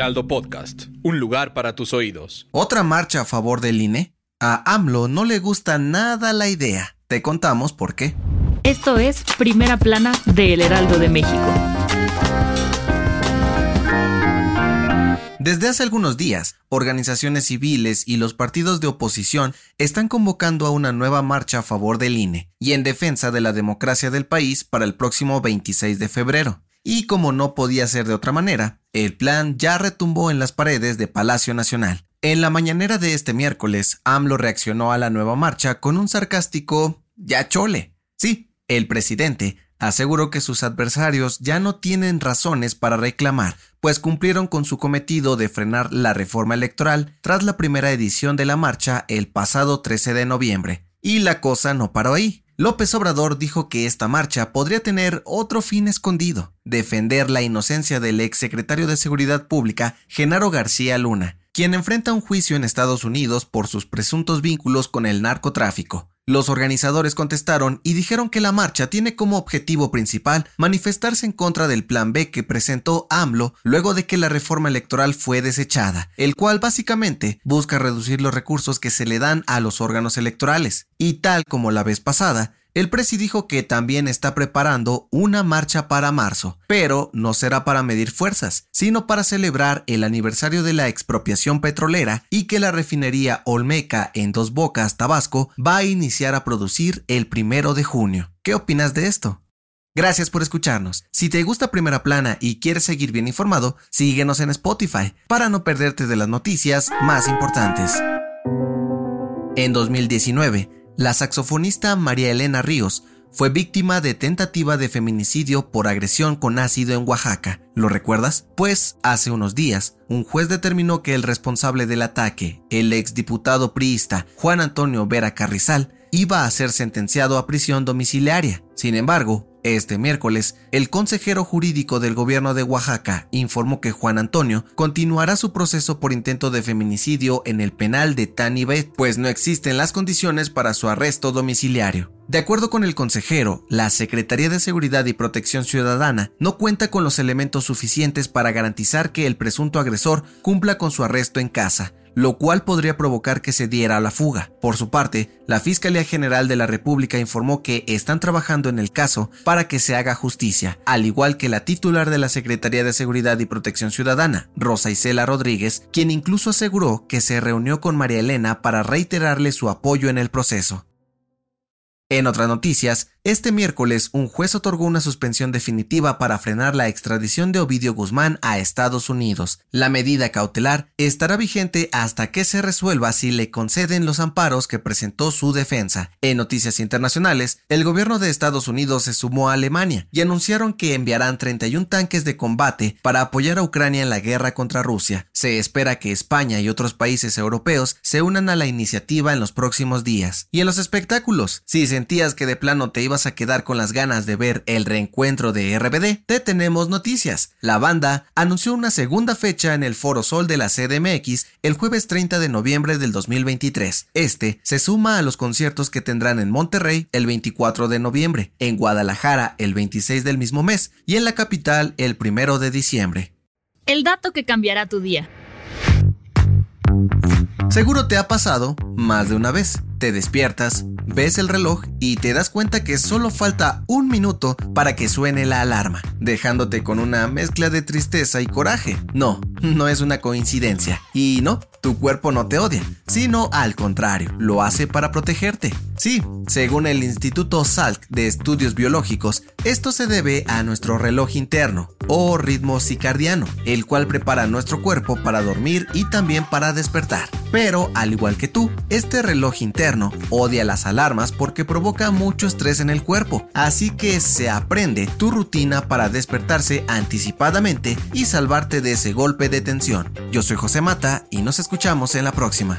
Heraldo Podcast, un lugar para tus oídos. Otra marcha a favor del INE. A AMLO no le gusta nada la idea. Te contamos por qué. Esto es Primera Plana de El Heraldo de México. Desde hace algunos días, organizaciones civiles y los partidos de oposición están convocando a una nueva marcha a favor del INE y en defensa de la democracia del país para el próximo 26 de febrero. Y como no podía ser de otra manera, el plan ya retumbó en las paredes de Palacio Nacional. En la mañanera de este miércoles, AMLO reaccionó a la nueva marcha con un sarcástico ya chole. Sí, el presidente aseguró que sus adversarios ya no tienen razones para reclamar, pues cumplieron con su cometido de frenar la reforma electoral tras la primera edición de la marcha el pasado 13 de noviembre. Y la cosa no paró ahí. López Obrador dijo que esta marcha podría tener otro fin escondido, defender la inocencia del ex secretario de Seguridad Pública, Genaro García Luna, quien enfrenta un juicio en Estados Unidos por sus presuntos vínculos con el narcotráfico. Los organizadores contestaron y dijeron que la marcha tiene como objetivo principal manifestarse en contra del plan B que presentó AMLO luego de que la reforma electoral fue desechada, el cual básicamente busca reducir los recursos que se le dan a los órganos electorales. Y tal como la vez pasada, el presi dijo que también está preparando una marcha para marzo, pero no será para medir fuerzas, sino para celebrar el aniversario de la expropiación petrolera y que la refinería Olmeca en Dos Bocas, Tabasco, va a iniciar a producir el primero de junio. ¿Qué opinas de esto? Gracias por escucharnos. Si te gusta Primera Plana y quieres seguir bien informado, síguenos en Spotify para no perderte de las noticias más importantes. En 2019, la saxofonista María Elena Ríos fue víctima de tentativa de feminicidio por agresión con ácido en Oaxaca. ¿Lo recuerdas? Pues hace unos días, un juez determinó que el responsable del ataque, el exdiputado priista Juan Antonio Vera Carrizal, iba a ser sentenciado a prisión domiciliaria. Sin embargo, este miércoles, el consejero jurídico del gobierno de Oaxaca informó que Juan Antonio continuará su proceso por intento de feminicidio en el penal de Tanibet, pues no existen las condiciones para su arresto domiciliario. De acuerdo con el consejero, la Secretaría de Seguridad y Protección Ciudadana no cuenta con los elementos suficientes para garantizar que el presunto agresor cumpla con su arresto en casa, lo cual podría provocar que se diera la fuga. Por su parte, la Fiscalía General de la República informó que están trabajando en el caso para que se haga justicia, al igual que la titular de la Secretaría de Seguridad y Protección Ciudadana, Rosa Isela Rodríguez, quien incluso aseguró que se reunió con María Elena para reiterarle su apoyo en el proceso. En otras noticias, este miércoles un juez otorgó una suspensión definitiva para frenar la extradición de Ovidio Guzmán a Estados Unidos. La medida cautelar estará vigente hasta que se resuelva si le conceden los amparos que presentó su defensa. En noticias internacionales, el gobierno de Estados Unidos se sumó a Alemania y anunciaron que enviarán 31 tanques de combate para apoyar a Ucrania en la guerra contra Rusia. Se espera que España y otros países europeos se unan a la iniciativa en los próximos días. Y en los espectáculos, si sentías que de plano te vas a quedar con las ganas de ver el reencuentro de RBD, te tenemos noticias. La banda anunció una segunda fecha en el Foro Sol de la CDMX el jueves 30 de noviembre del 2023. Este se suma a los conciertos que tendrán en Monterrey el 24 de noviembre, en Guadalajara el 26 del mismo mes y en la capital el 1 de diciembre. El dato que cambiará tu día. Seguro te ha pasado más de una vez. Te despiertas, ves el reloj y te das cuenta que solo falta un minuto para que suene la alarma, dejándote con una mezcla de tristeza y coraje. No, no es una coincidencia. Y no, tu cuerpo no te odia, sino al contrario, lo hace para protegerte. Sí, según el Instituto Salk de Estudios Biológicos, esto se debe a nuestro reloj interno o ritmo circadiano, el cual prepara nuestro cuerpo para dormir y también para despertar. Pero, al igual que tú, este reloj interno odia las alarmas porque provoca mucho estrés en el cuerpo, así que se aprende tu rutina para despertarse anticipadamente y salvarte de ese golpe de tensión. Yo soy José Mata y nos escuchamos en la próxima.